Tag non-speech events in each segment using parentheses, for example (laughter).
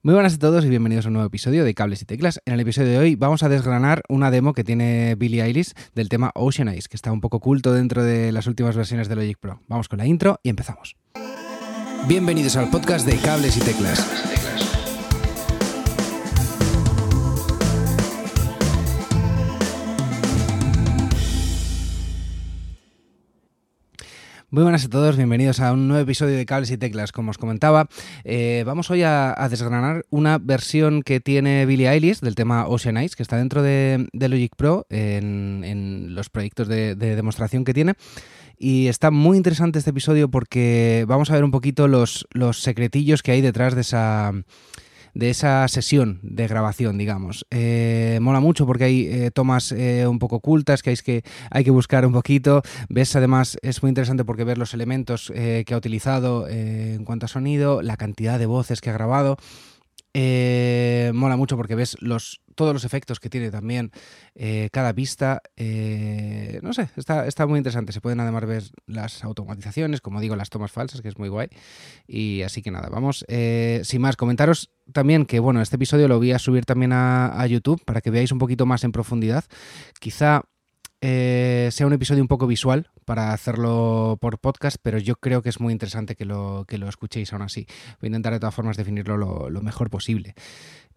Muy buenas a todos y bienvenidos a un nuevo episodio de Cables y Teclas. En el episodio de hoy vamos a desgranar una demo que tiene Billie Eilish del tema Ocean Eyes, que está un poco oculto dentro de las últimas versiones de Logic Pro. Vamos con la intro y empezamos. Bienvenidos al podcast de Cables y Teclas. Muy buenas a todos, bienvenidos a un nuevo episodio de Cables y Teclas. Como os comentaba, eh, vamos hoy a, desgranar una versión que tiene Billie Eilish del tema Ocean Eyes, que está dentro de, Logic Pro en, los proyectos de, demostración que tiene. Y está muy interesante este episodio porque vamos a ver un poquito los, los secretillos que hay detrás de esa de esa sesión de grabación, digamos. Eh, mola mucho porque hay eh, tomas eh, un poco ocultas que hay, que hay que buscar un poquito. Ves, además, es muy interesante porque ver los elementos que ha utilizado en cuanto a sonido, la cantidad de voces que ha grabado. Mola mucho porque ves los todos los efectos que tiene también eh, cada pista. Eh, no sé, está, está muy interesante. Se pueden además ver las automatizaciones, como digo, las tomas falsas, que es muy guay. Y así que nada, vamos. Eh, sin más, comentaros también que, bueno, este episodio lo voy a subir también a, YouTube para que veáis un poquito más en profundidad. Quizá sea un episodio un poco visual para hacerlo por podcast, pero yo creo que es muy interesante que lo, que lo escuchéis aún así. Voy a intentar de todas formas definirlo lo, mejor posible.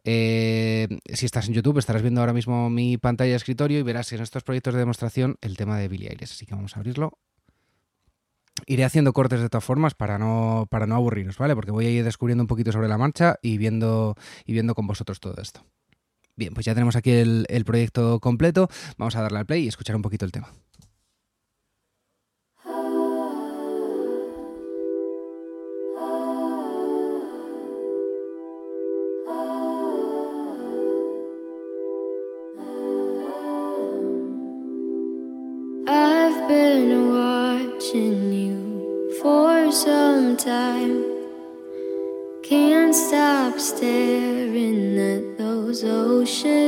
Eh, si estás en YouTube, estarás viendo ahora mismo mi pantalla de escritorio y verás en estos proyectos de demostración el tema de Billy Eilish. Así que vamos a abrirlo. Iré haciendo cortes de todas formas para no, para no aburriros, ¿vale? Porque voy a ir descubriendo un poquito sobre la marcha y viendo, y viendo con vosotros todo esto. Bien, pues ya tenemos aquí el, proyecto completo. Vamos a darle al play y escuchar un poquito el tema. Those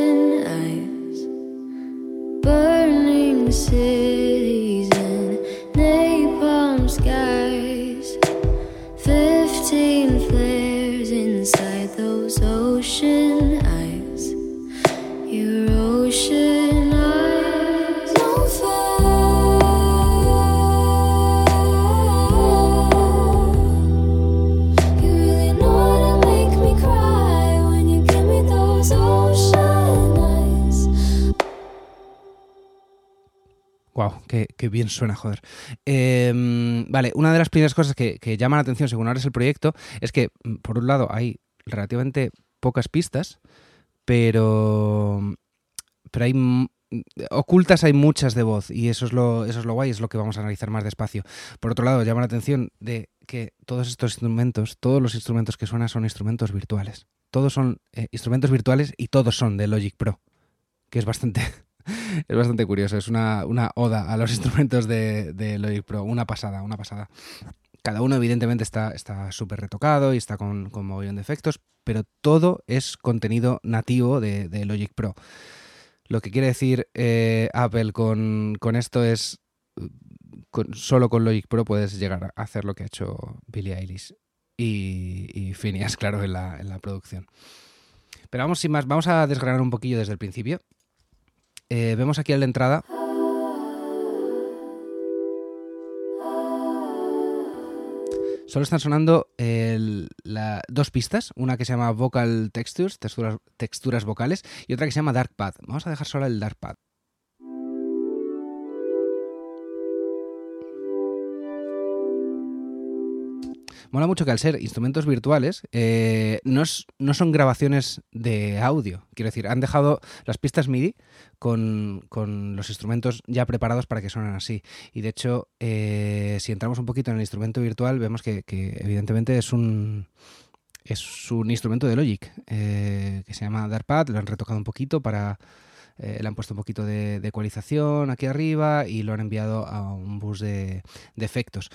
bien suena, joder. Em, vale, una de las primeras cosas que, llama la atención según ahora es el proyecto es que, mm, por un lado, hay relativamente pocas pistas, pero, pero hay ocultas hay muchas de voz y eso es lo eso es lo guay, es lo que vamos a analizar más despacio. Por otro lado, llama la atención de que todos estos instrumentos, todos los instrumentos que suenan son instrumentos virtuales. Todos son eh, instrumentos virtuales y todos son de Logic Pro, que es bastante (laughs) es bastante curioso. Es una, oda a los (laughs) instrumentos de, Logic Pro. Una pasada, una pasada. Cada uno, evidentemente, está súper retocado y está con, con mogollón de efectos, pero todo es contenido nativo de, Logic Pro. Lo que quiere decir eh, Apple con, esto es. solo con Logic Pro puedes llegar a hacer lo que ha hecho Billie Eilish y, y Phineas, (laughs) claro, en la, en la producción. Pero vamos sin más, vamos a desgranar un poquillo desde el principio eh, vemos aquí en la entrada. Solo están sonando dos pistas, una que se llama Vocal Textures, texturas, texturas vocales, y otra que se llama Dark Pad. Vamos a dejar solo el Dark Pad. Mola mucho que al ser instrumentos virtuales, eh, no, son grabaciones de audio. Quiero decir, han dejado las pistas MIDI con, los instrumentos ya preparados para que suenen así. Y de hecho, eh, si entramos un poquito en el instrumento virtual, vemos que, evidentemente es un es un instrumento de Logic eh, que se llama Darpad, lo han retocado un poquito para... le han puesto un poquito de, ecualización aquí arriba y lo han enviado a un bus de efectos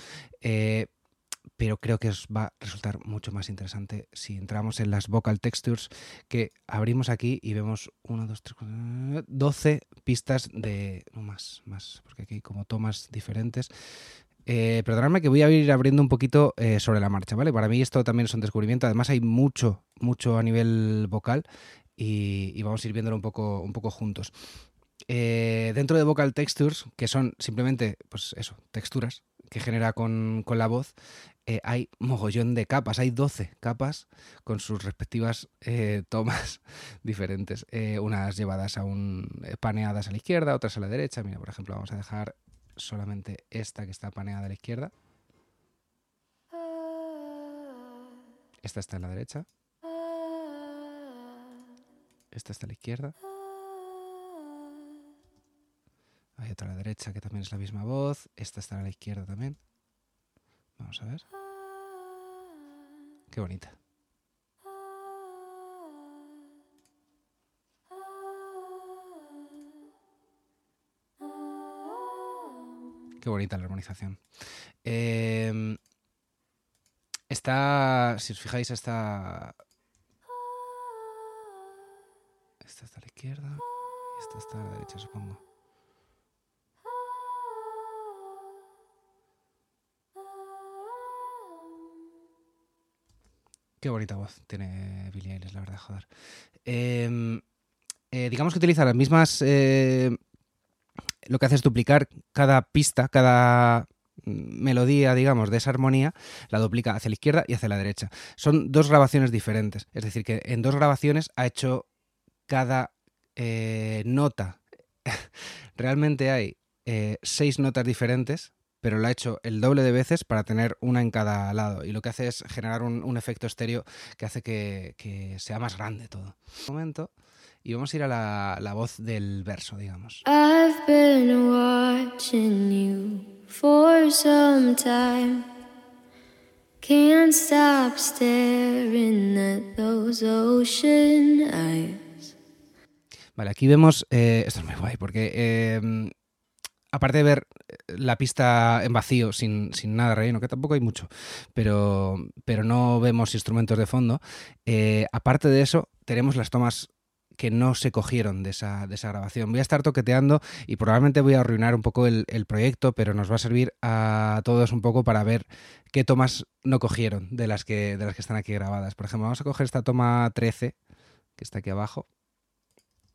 pero creo que os va a resultar mucho más interesante si entramos en las vocal textures que abrimos aquí y vemos 1, 2, 3, 4, 12 pistas de... no más, más, porque aquí hay como tomas diferentes. Eh, perdonadme que voy a ir abriendo un poquito eh, sobre la marcha, ¿vale? Para mí esto también es un descubrimiento. Además hay mucho, mucho a nivel vocal y, vamos a ir viéndolo un poco, un poco juntos. Eh, dentro de Vocal Textures, que son simplemente, pues eso, texturas que genera con, la voz, eh, hay mogollón de capas, hay 12 capas con sus respectivas eh, tomas (laughs) diferentes, unas llevadas a un paneadas a la izquierda, otras a la derecha. Mira, por ejemplo, vamos a dejar solamente esta que está paneada a la izquierda. Esta está en la derecha. Esta está a la izquierda. Hay otra a la derecha que también es la misma voz. Esta está a la izquierda también. Vamos a ver. Qué bonita. Qué bonita la armonización. Eh, está, si os fijáis, está esta está a la izquierda esta está a la derecha, supongo. Qué bonita voz tiene Billie Eilish, la verdad, joder. Em, eh, digamos que utiliza las mismas... Eh, lo que hace es duplicar cada pista, cada melodía, digamos, de esa armonía, la duplica hacia la izquierda y hacia la derecha. Son dos grabaciones diferentes. Es decir, que en dos grabaciones ha hecho cada eh, nota. (laughs) Realmente hay seis notas diferentes, pero lo ha hecho el doble de veces para tener una en cada lado. Y lo que hace es generar un, efecto estéreo que hace que, sea más grande todo. Un momento. Y vamos a ir a la, voz del verso, digamos. I've been watching you for some time. Can't stop staring at those ocean eyes. Vale, aquí vemos, eh, esto es muy guay, porque em, aparte de ver eh, la pista en vacío, sin, nada relleno, que tampoco hay mucho, pero, pero no vemos instrumentos de fondo, eh, aparte de eso, tenemos las tomas que no se cogieron de esa, de esa, grabación. Voy a estar toqueteando y probablemente voy a arruinar un poco el, el, proyecto, pero nos va a servir a todos un poco para ver qué tomas no cogieron de las que, de las que están aquí grabadas. Por ejemplo, vamos a coger esta toma 13, que está aquí abajo.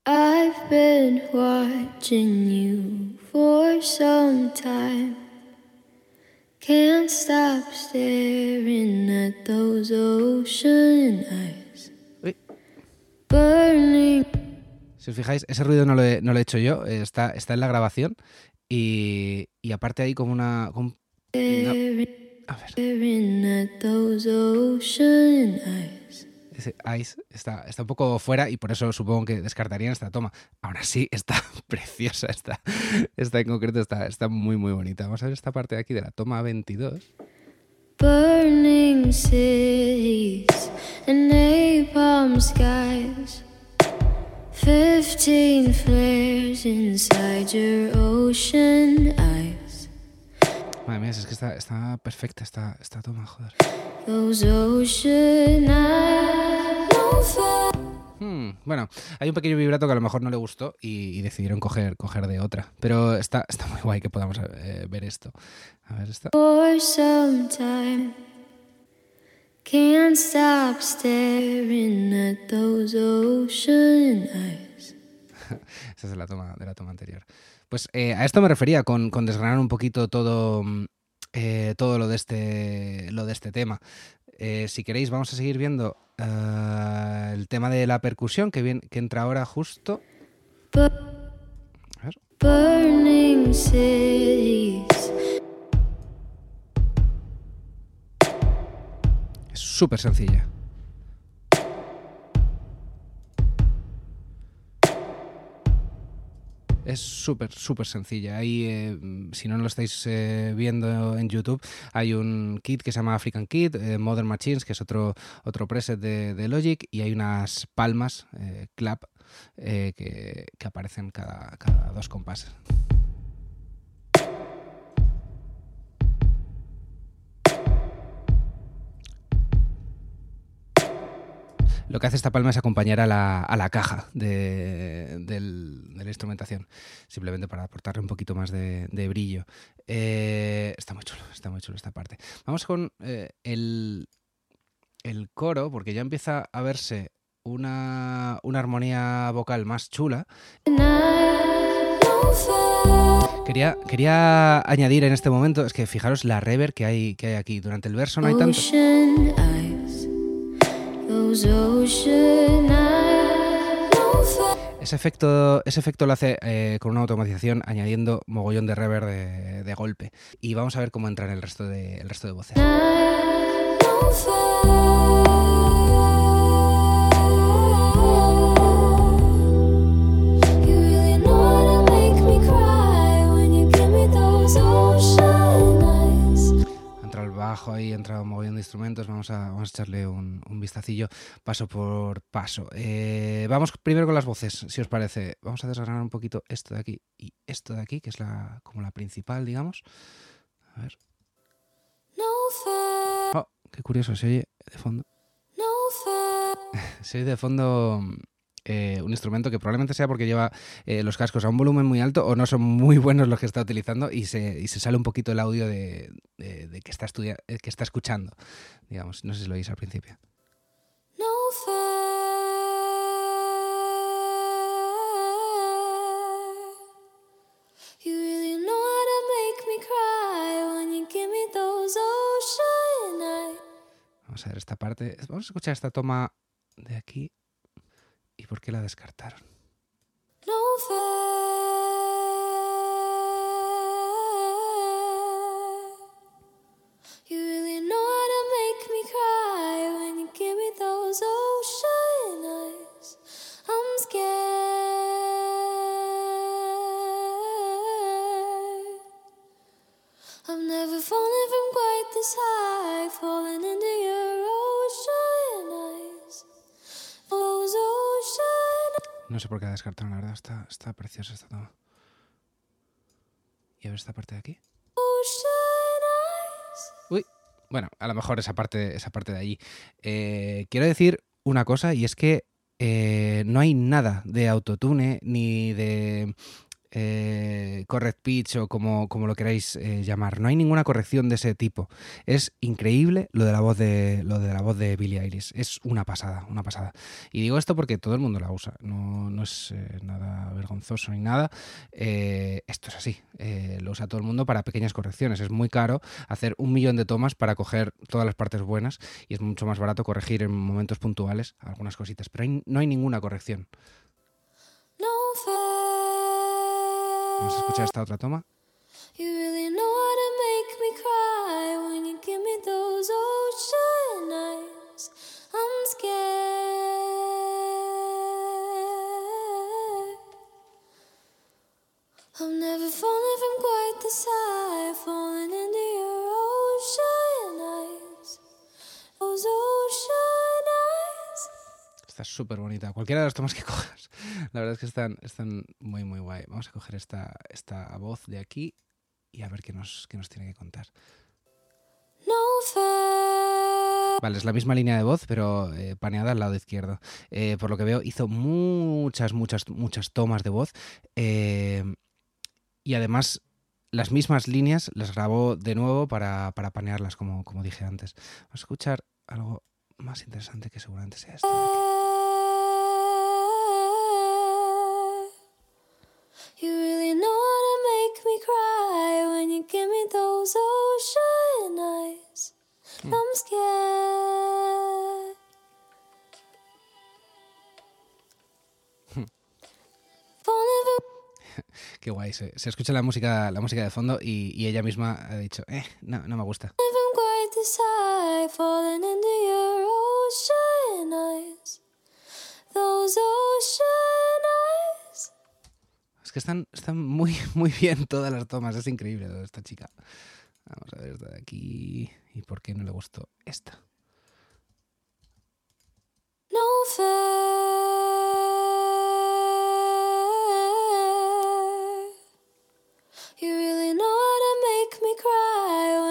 I've been watching you for some time. Can't stop staring at those ocean eyes. Burning. Si os fijáis, ese ruido no lo he, no lo he hecho yo, está, está en la grabación. Y, y aparte hay como una. Como una a ver. Ese Ice está, está un poco fuera y por eso supongo que descartarían esta toma. Ahora sí, (laughs) está preciosa, esta, esta en concreto está, está muy, muy bonita. Vamos a ver esta parte de aquí de la toma 22. Burning cities and napalm skies. 15 flares inside your ocean eyes. Madre mía, es que está, está perfecta esta, esta toma, joder. Hmm, bueno, hay un pequeño vibrato que a lo mejor no le gustó y, decidieron coger, coger de otra. Pero está, está muy guay que podamos eh, ver esto. A ver, esta. Can't stop staring at those ocean eyes. (laughs) Esa es la toma, de la toma anterior. Pues eh, a esto me refería con, con desgranar un poquito todo, eh, todo lo de este, lo de este tema. Eh, si queréis, vamos a seguir viendo uh, el tema de la percusión que, viene, que entra ahora justo. A ver. Es súper sencilla. Es súper, súper sencilla. Ahí, eh, si no lo estáis eh, viendo en YouTube, hay un kit que se llama African Kit, eh, Modern Machines, que es otro, otro preset de, Logic, y hay unas palmas, clap, que, que, aparecen cada, cada dos compases. Lo que hace esta palma es acompañar a la, caja de, la instrumentación, simplemente para aportarle un poquito más de, brillo. Eh, está muy chulo, está muy chulo esta parte. Vamos con eh, el, el coro, porque ya empieza a verse una, una armonía vocal más chula. Quería, quería añadir en este momento, es que fijaros la reverb que hay, que hay aquí. Durante el verso no hay tanto. Ese efecto, ese efecto lo hace eh, con una automatización añadiendo mogollón de reverb de, golpe. Y vamos a ver cómo entra en el resto de, el resto de voces. Bajo ahí, entra de instrumentos, vamos a, vamos a echarle un, un vistacillo paso por paso. Eh, vamos primero con las voces, si os parece. Vamos a desgranar un poquito esto de aquí y esto de aquí, que es la, como la principal, digamos. A ver. Oh, qué curioso, se oye de fondo. (laughs) se oye de fondo eh, un instrumento que probablemente sea porque lleva eh, los cascos a un volumen muy alto o no son muy buenos los que está utilizando y se, y se sale un poquito el audio de, de, de que, está eh, que está escuchando. Digamos, no sé si lo oís al principio. No Vamos a ver esta parte. Vamos a escuchar esta toma de aquí. ¿Y por qué la descartaron? You really know how to make me cry No sé por qué la descartaron, la verdad. Está, está preciosa esta toma. Y a ver esta parte de aquí. Uy, bueno, a lo mejor esa parte, esa parte de allí. Eh, quiero decir una cosa y es que eh, no hay nada de autotune ni de eh, correct pitch o como, como lo queráis eh, llamar. No hay ninguna corrección de ese tipo. Es increíble lo de la voz de lo de la voz de Billie Eilish. Es una pasada, una pasada. Y digo esto porque todo el mundo la usa. No, no es eh, nada vergonzoso ni nada. Eh, esto es así. Eh, lo usa todo el mundo para pequeñas correcciones. Es muy caro hacer un millón de tomas para coger todas las partes buenas y es mucho más barato corregir en momentos puntuales algunas cositas. Pero hay, no hay ninguna corrección. Vamos a escuchar esta otra toma. You really know how to make me cry when you give me those ocean eyes. I'm scared. I'm never falling from quite this high, falling into your ocean eyes. Those ocean. Está súper bonita. Cualquiera de las tomas que (laughs) cojas. La verdad es que están, están muy, muy guay. Vamos a coger esta, esta voz de aquí y a ver qué nos, qué nos tiene que contar. Vale, es la misma línea de voz, pero eh, paneada al lado izquierdo. Eh, por lo que veo, hizo muchas, muchas, muchas tomas de voz. Eh, y además, las mismas líneas las grabó de nuevo para, para panearlas, como, como dije antes. Vamos a escuchar algo más interesante que seguramente sea esto. de aquí. You really know how to make me cry when you give me those ocean eyes. I'm scared. For- (laughs) Qué guay, se, se escucha la música, la música de fondo y, y ella misma ha dicho, eh, no, no me gusta. Que están, están muy, (laughs) muy bien todas las tomas, es increíble esta chica. Vamos a ver esta de aquí. ¿Y por qué no le gustó esta? No fair. You really know how to make me cry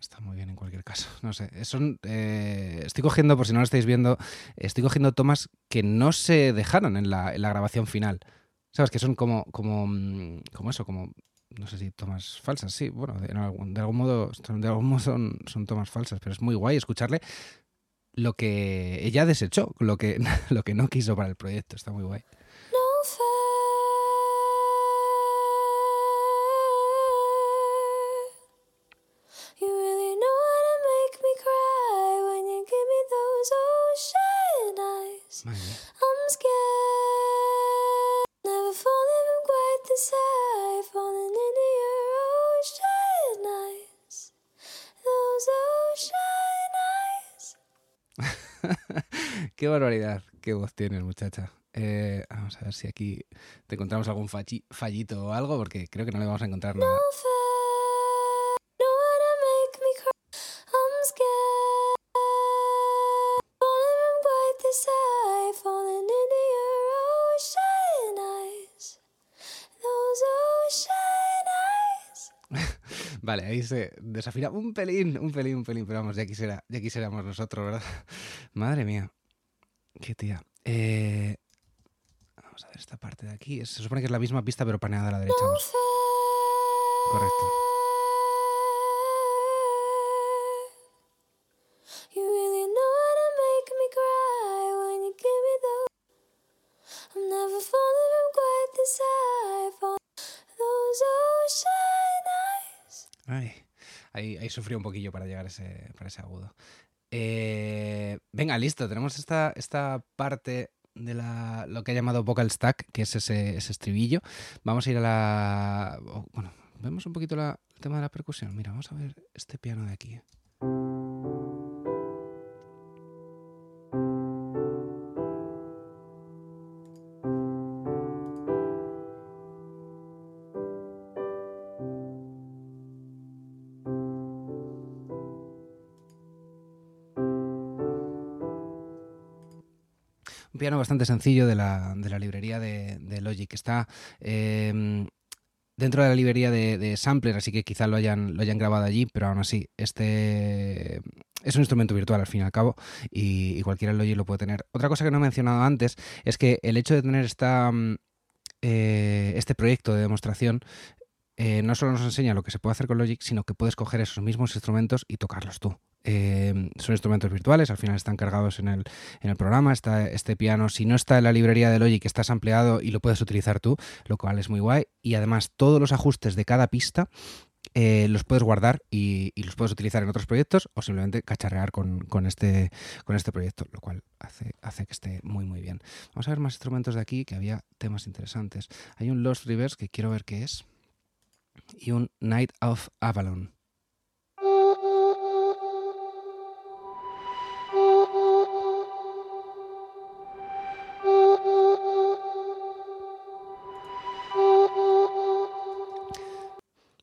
Está, muy bien en cualquier caso. no sé. Son, eh, estoy cogiendo, por si no lo estáis viendo, estoy cogiendo tomas que no se dejaron en la, grabación final. ¿Sabes? Que son como, como, mm, como eso, como no sé si tomas falsas, sí, bueno, de, algún, de algún modo, de algún modo son, son, tomas falsas, pero es muy guay escucharle lo que ella desechó, lo que, (laughs) lo que no quiso para el proyecto, está muy guay. (laughs) qué barbaridad, qué voz tienes, muchacha. Eh, vamos a ver si aquí te encontramos algún fallito o algo, porque creo que no le vamos a encontrar nada. (laughs) Vale, ahí se desafina un pelín, un pelín, un pelín, pero vamos, ya quisiera, ya quisiéramos nosotros, ¿verdad? Madre mía. Qué tía. Eh, vamos a ver esta parte de aquí. Se supone que es la misma pista, pero paneada a la derecha. Correcto. Ay, ahí, ahí sufrí un poquillo para llegar ese, para ese agudo. Eh, venga, listo, tenemos esta, esta parte de la, lo que ha llamado vocal stack, que es ese, estribillo. Vamos a ir a la... Bueno, vemos un poquito el tema de la percusión. Mira, vamos a ver este piano de aquí. Bastante sencillo de la, de la librería de, de, Logic. Está em, dentro de la librería de, Sampler, así que quizá lo hayan, lo hayan grabado allí, pero aún así, este es un instrumento virtual al fin y al cabo y, cualquiera Logic lo puede tener. Otra cosa que no he mencionado antes es que el hecho de tener esta, mm, eh, este proyecto de demostración eh, no solo nos enseña lo que se puede hacer con Logic, sino que puedes coger esos mismos instrumentos y tocarlos tú. Eh, son instrumentos virtuales, al final están cargados en el, en el programa. Está este piano, si no está en la librería de Logic, estás ampliado y lo puedes utilizar tú, lo cual es muy guay. Y además, todos los ajustes de cada pista eh, los puedes guardar y, los puedes utilizar en otros proyectos o simplemente cacharrear con, este, con este proyecto, lo cual hace, hace que esté muy muy bien. Vamos a ver más instrumentos de aquí, que había temas interesantes. Hay un Lost Rivers que quiero ver qué es y un Night of Avalon.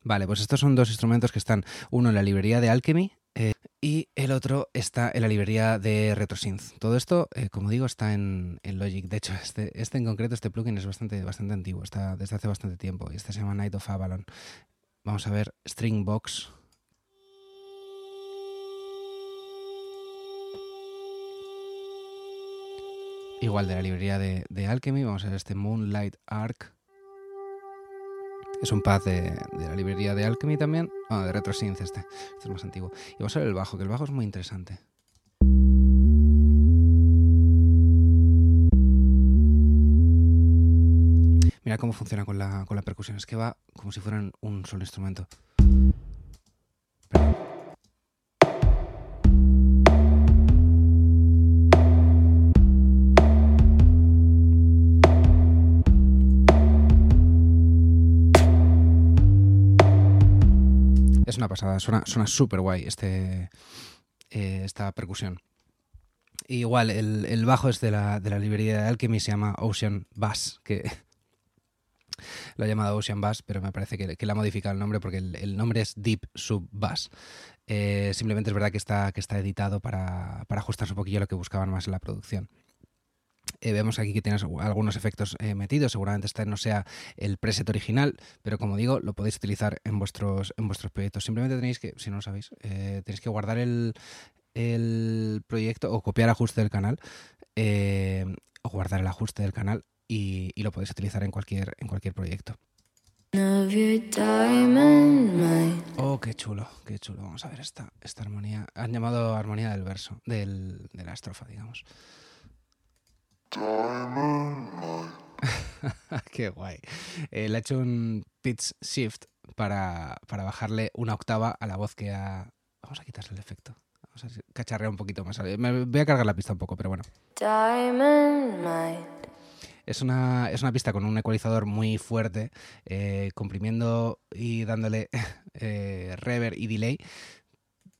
Vale, pues estos son dos instrumentos que están, uno en la librería de Alchemy eh, y el otro está en la librería de RetroSynth. Todo esto, eh, como digo, está en, Logic. De hecho, (laughs) este, este en concreto, este plugin es bastante, bastante antiguo, está desde hace bastante tiempo y este se llama Night of Avalon. Vamos a ver Stringbox. Igual de la librería de, de Alchemy, vamos a ver este Moonlight Arc. Es un pad de, la librería de Alchemy también. Ah, de RetroSynth este. Este es más antiguo. Y vamos a ver el bajo, que el bajo es muy interesante. Mira cómo funciona con la, con la percusión. Es que va como si fueran un solo instrumento. Es una pasada, suena súper guay este, eh, esta percusión. igual, el, bajo es de la, de la librería de Alchemy, se llama Ocean Bass, que (laughs) lo ha llamado Ocean Bass, pero me parece que, le ha modificado el nombre porque el, nombre es Deep Sub Bass. Eh, simplemente es verdad que está, que está editado para, para ajustarse un poquillo a lo que buscaban más en la producción. Eh, vemos aquí que tienes algunos efectos eh, metidos. Seguramente este no sea el preset original, pero como digo, lo podéis utilizar en vuestros, en vuestros proyectos. Simplemente tenéis que, si no lo sabéis, eh, tenéis que guardar el, el proyecto o copiar ajuste del canal o guardar el ajuste del canal y, y, lo podéis utilizar en cualquier, en cualquier proyecto. Oh, qué chulo, qué chulo. Vamos a ver esta, esta armonía. Han llamado armonía del verso, del, de la estrofa, digamos. (laughs) qué guay. Eh, le ha hecho un pitch shift para, para, bajarle una octava a la voz que ha... Vamos a quitarle el efecto. Vamos a cacharrear un poquito más. Me voy a cargar la pista un poco, pero bueno. Es una, es una pista con un ecualizador muy fuerte, eh, comprimiendo y dándole (laughs) eh, reverb y delay,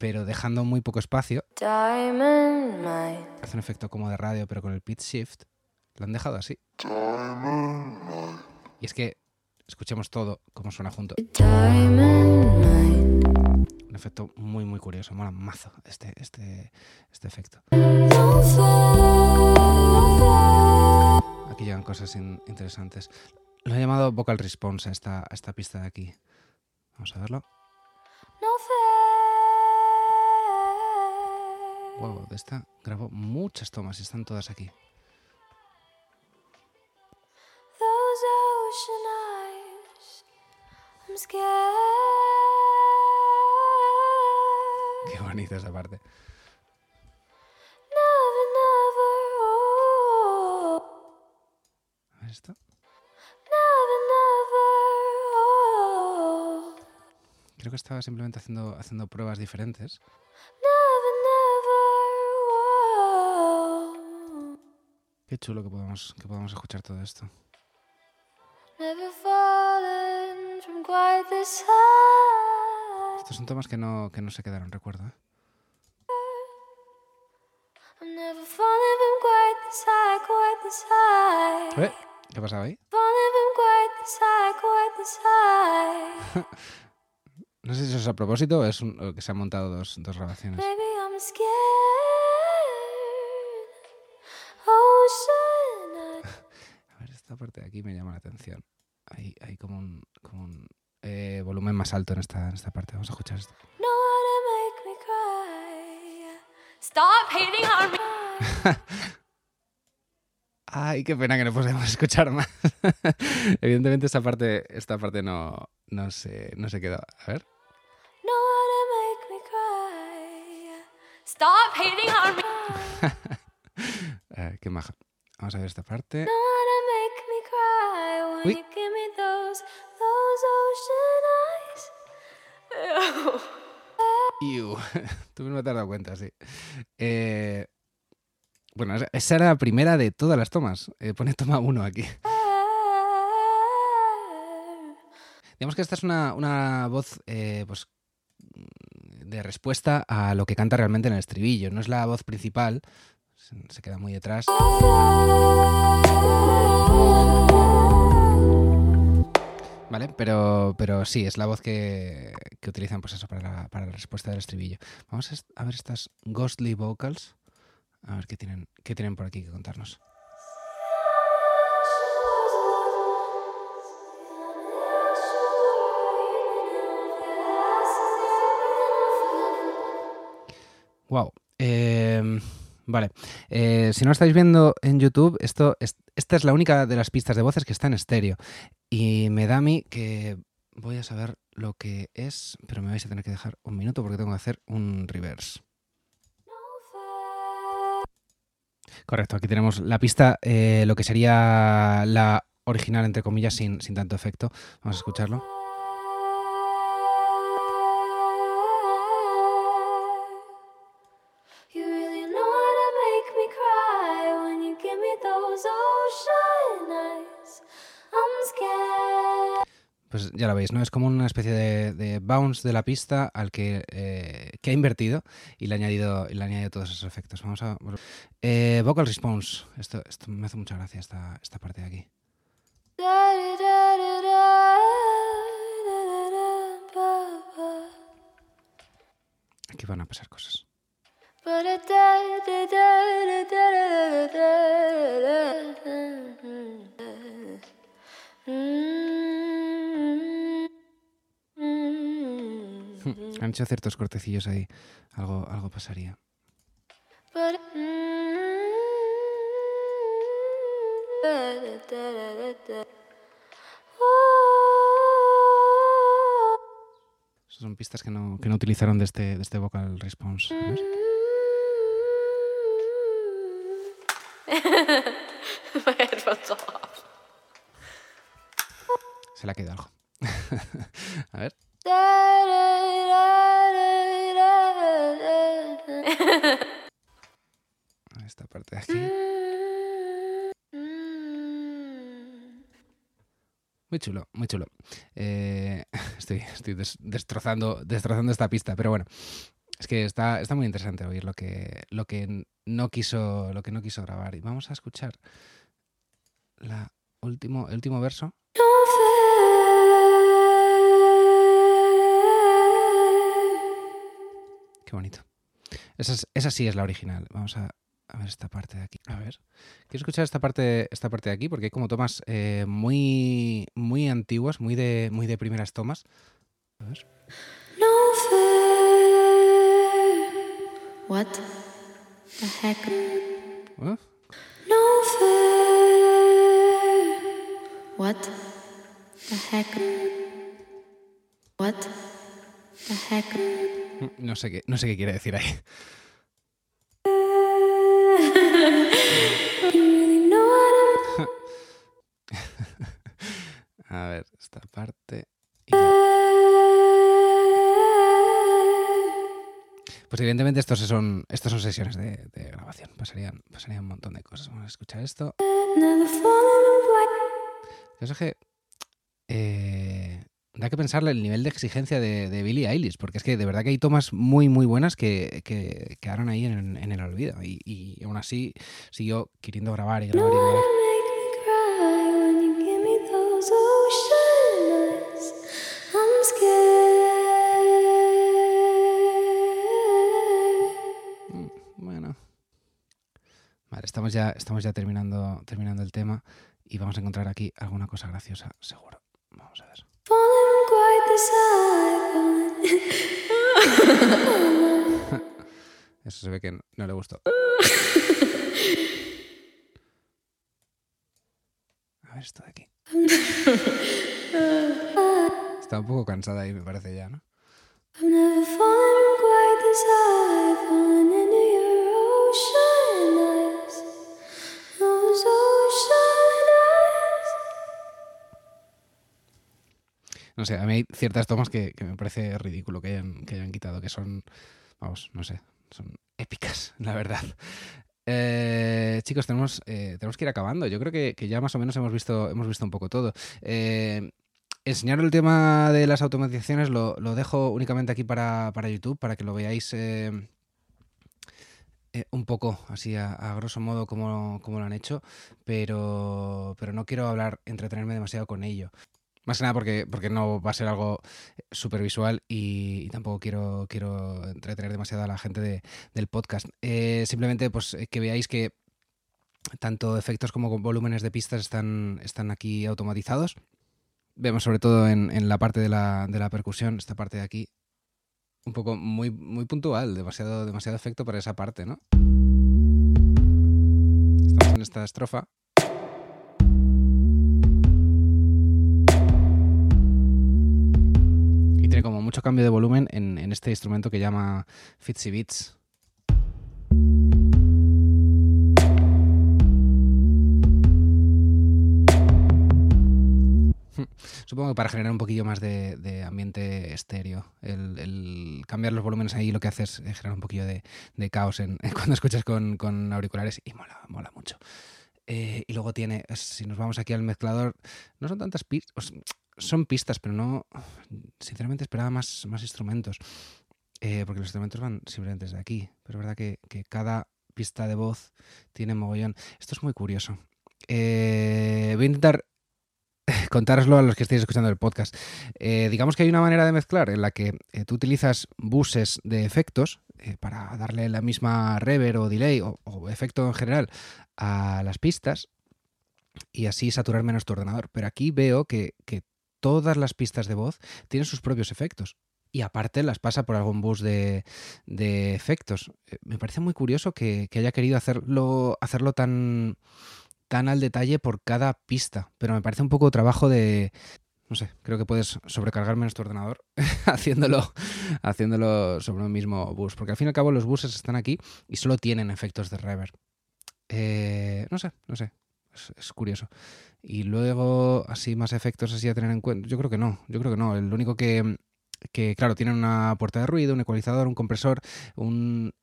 pero dejando muy poco espacio. Hace un efecto como de radio, pero con el pitch shift. Lo han dejado así. Y es que escuchemos todo cómo suena junto. Un efecto muy, muy curioso. Mola mazo este, este, este efecto. Aquí llegan cosas interesantes. Lo he llamado Vocal Response a esta, esta pista de aquí. Vamos a verlo. Wow, de esta grabo muchas tomas y están todas aquí. Qué bonita esa parte. esto? Creo que estaba simplemente haciendo, haciendo pruebas diferentes. Qué chulo que podamos, que podamos escuchar todo esto. Estos son tomas que no, que no se quedaron, recuerdo. ¿eh? ¿Eh? ¿Qué ha pasado ahí? (laughs) no sé si eso es a propósito o es que se han montado dos, dos grabaciones. Parte de aquí me llama la atención. Hay, hay como un, como un eh, volumen más alto en esta, en esta parte. Vamos a escuchar esto. Stop hating on me. (laughs) Ay, qué pena que no podemos escuchar más. (laughs) Evidentemente esta parte, esta parte no, no, se, no se quedó. A ver. Stop hating on me. (laughs) qué maja. Vamos a ver esta parte. Uy. Ew. (laughs) Tú no te has dado cuenta, sí. Eh, bueno, esa era la primera de todas las tomas. Eh, pone toma uno aquí. Digamos que esta es una, voz eh, pues, de respuesta a lo que canta realmente en el estribillo. No es la voz principal, se queda muy detrás. ¿Vale? Pero, pero sí, es la voz que, utilizan pues eso, para, la, para la respuesta del estribillo. Vamos a ver estas ghostly vocals. A ver qué tienen, qué tienen por aquí que contarnos. Wow. Em, vale. Eh, si no estáis viendo en YouTube, esto esta es la única de las pistas de voces que está en estéreo. Y me da a mí que voy a saber lo que es, pero me vais a tener que dejar un minuto porque tengo que hacer un reverse. Correcto, aquí tenemos la pista, eh, lo que sería la original, entre comillas, sin, sin tanto efecto. Vamos a escucharlo. pues ya lo veis, ¿no? Es como una especie de, bounce de la pista al que, eh, que ha invertido y le ha añadido, y le ha añadido todos esos efectos. Vamos a. Eh, vocal response. Esto, esto, me hace mucha gracia esta, esta parte de aquí. Aquí van a pasar cosas. Han hecho ciertos cortecillos ahí. Algo, algo pasaría. son pistas que no, que no utilizaron de este, de este vocal response. (laughs) Se le ha quedado algo. (laughs) A ver. (laughs) Esta parte de aquí. Muy chulo, muy chulo. Eh, (laughs) estoy, destrozando, esta pista, pero bueno. Es que está, muy interesante oír lo que, no quiso, grabar. Y vamos a escuchar el último verso. Qué bonito. Esa, esa sí es la original. Vamos a, a ver esta parte de aquí. A ver. Quiero escuchar esta parte, esta parte de aquí porque hay como tomas eh, muy, muy antiguas, muy de, muy de primeras tomas. A ver. No What the heck? ¿Eh? No What the heck? What the heck? No sé qué, no sé qué quiere decir ahí. (laughs) A ver, esta parte. Pues evidentemente estos son, estos son sesiones de, grabación. Pasarían, pasarían un montón de cosas. Vamos a escuchar esto. Yo que eh, da que pensarle el nivel de exigencia de, de, Billie Eilish, porque es que de verdad que hay tomas muy, muy buenas que, que quedaron ahí en, en el olvido. Y, y, aún así siguió queriendo grabar y grabar y grabar. Mm, bueno. Vale, estamos ya, estamos ya terminando, terminando el tema y vamos a encontrar aquí alguna cosa graciosa, seguro. Vamos a ver. Eso se ve que no, le gustó. A ver esto de aquí. (laughs) Está un poco cansada ahí, me parece ya, ¿no? No sé, a mí hay ciertas tomas que, me parece ridículo que hayan, que hayan quitado, que son, vamos, no sé, son épicas, (laughs) la verdad. Eh, chicos, tenemos, eh, tenemos que ir acabando. Yo creo que, ya más o menos hemos visto, hemos visto un poco todo. Eh, enseñar el tema de las automatizaciones lo, dejo únicamente aquí para, YouTube, para que lo veáis un poco, así a, grosso modo, como, lo han hecho, pero, pero no quiero hablar, entretenerme demasiado con ello. Más que nada porque, porque no va a ser algo súper visual y, tampoco quiero, quiero entretener demasiado a la gente del podcast. Eh, simplemente pues que veáis que tanto efectos como volúmenes de pistas están, están aquí automatizados. Vemos sobre todo en, la parte de la, de la, percusión, esta parte de aquí, un poco muy, muy puntual, demasiado, demasiado efecto para esa parte, ¿no? Estamos en esta estrofa. Como mucho cambio de volumen en, este instrumento que llama Fitzy Beats. (laughs) Supongo que para generar un poquillo más de, ambiente estéreo. El, cambiar los volúmenes ahí lo que hace es generar un poquillo de, caos en, (laughs) cuando escuchas con, auriculares y mola, mola mucho. Eh, y luego tiene, si nos vamos aquí al mezclador, no son tantas pistas, son pistas, pero no. Sinceramente esperaba más, más instrumentos. Eh, porque los instrumentos van simplemente desde aquí. Pero es verdad que, cada pista de voz tiene mogollón. Esto es muy curioso. Eh, voy a intentar (laughs) contároslo a los que estéis escuchando el podcast. Eh, digamos que hay una manera de mezclar en la que tú utilizas buses de efectos para darle la misma reverb o delay o, efecto en general a las pistas y así saturar menos tu ordenador. Pero aquí veo que, que todas las pistas de voz tienen sus propios efectos. y aparte las pasa por algún bus de, efectos. Eh, me parece muy curioso que, haya querido hacerlo, hacerlo tan, tan al detalle por cada pista, pero me parece un poco trabajo de... No sé, creo que puedes sobrecargar menos tu ordenador (laughs) haciéndolo, haciéndolo sobre un mismo bus, porque al fin y al cabo los buses están aquí y solo tienen efectos de reverb. Eh, no sé, no sé, es, curioso. Y luego, así más efectos así a tener en cuenta. Yo creo que no, yo creo que no. El único que, que, claro, tienen una puerta de ruido, un ecualizador, un compresor, un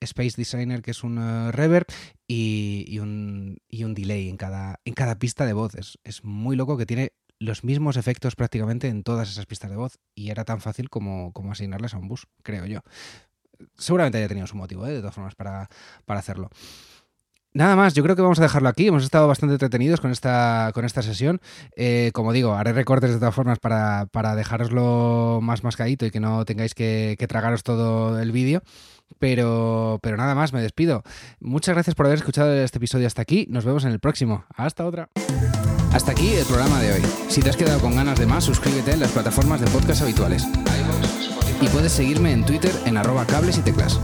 Space Designer, que es un uh, reverb, y, un, y, un, delay en cada, en cada pista de voz. Es, muy loco que tiene los mismos efectos prácticamente en todas esas pistas de voz, y era tan fácil como, como asignarles a un bus, creo yo. Seguramente haya tenido su motivo, ¿eh? de todas formas, para, para hacerlo. Nada más, yo creo que vamos a dejarlo aquí. Hemos estado bastante entretenidos con esta, con esta sesión. Eh, como digo, haré recortes de todas formas para, para dejaroslo más mascadito y que no tengáis que, tragaros todo el vídeo. Pero, pero nada más, me despido. Muchas gracias por haber escuchado este episodio hasta aquí. Nos vemos en el próximo. Hasta otra. Hasta aquí el programa de hoy. Si te has quedado con ganas de más, suscríbete en las plataformas de podcast habituales. Y puedes seguirme en Twitter en arroba cables y teclas.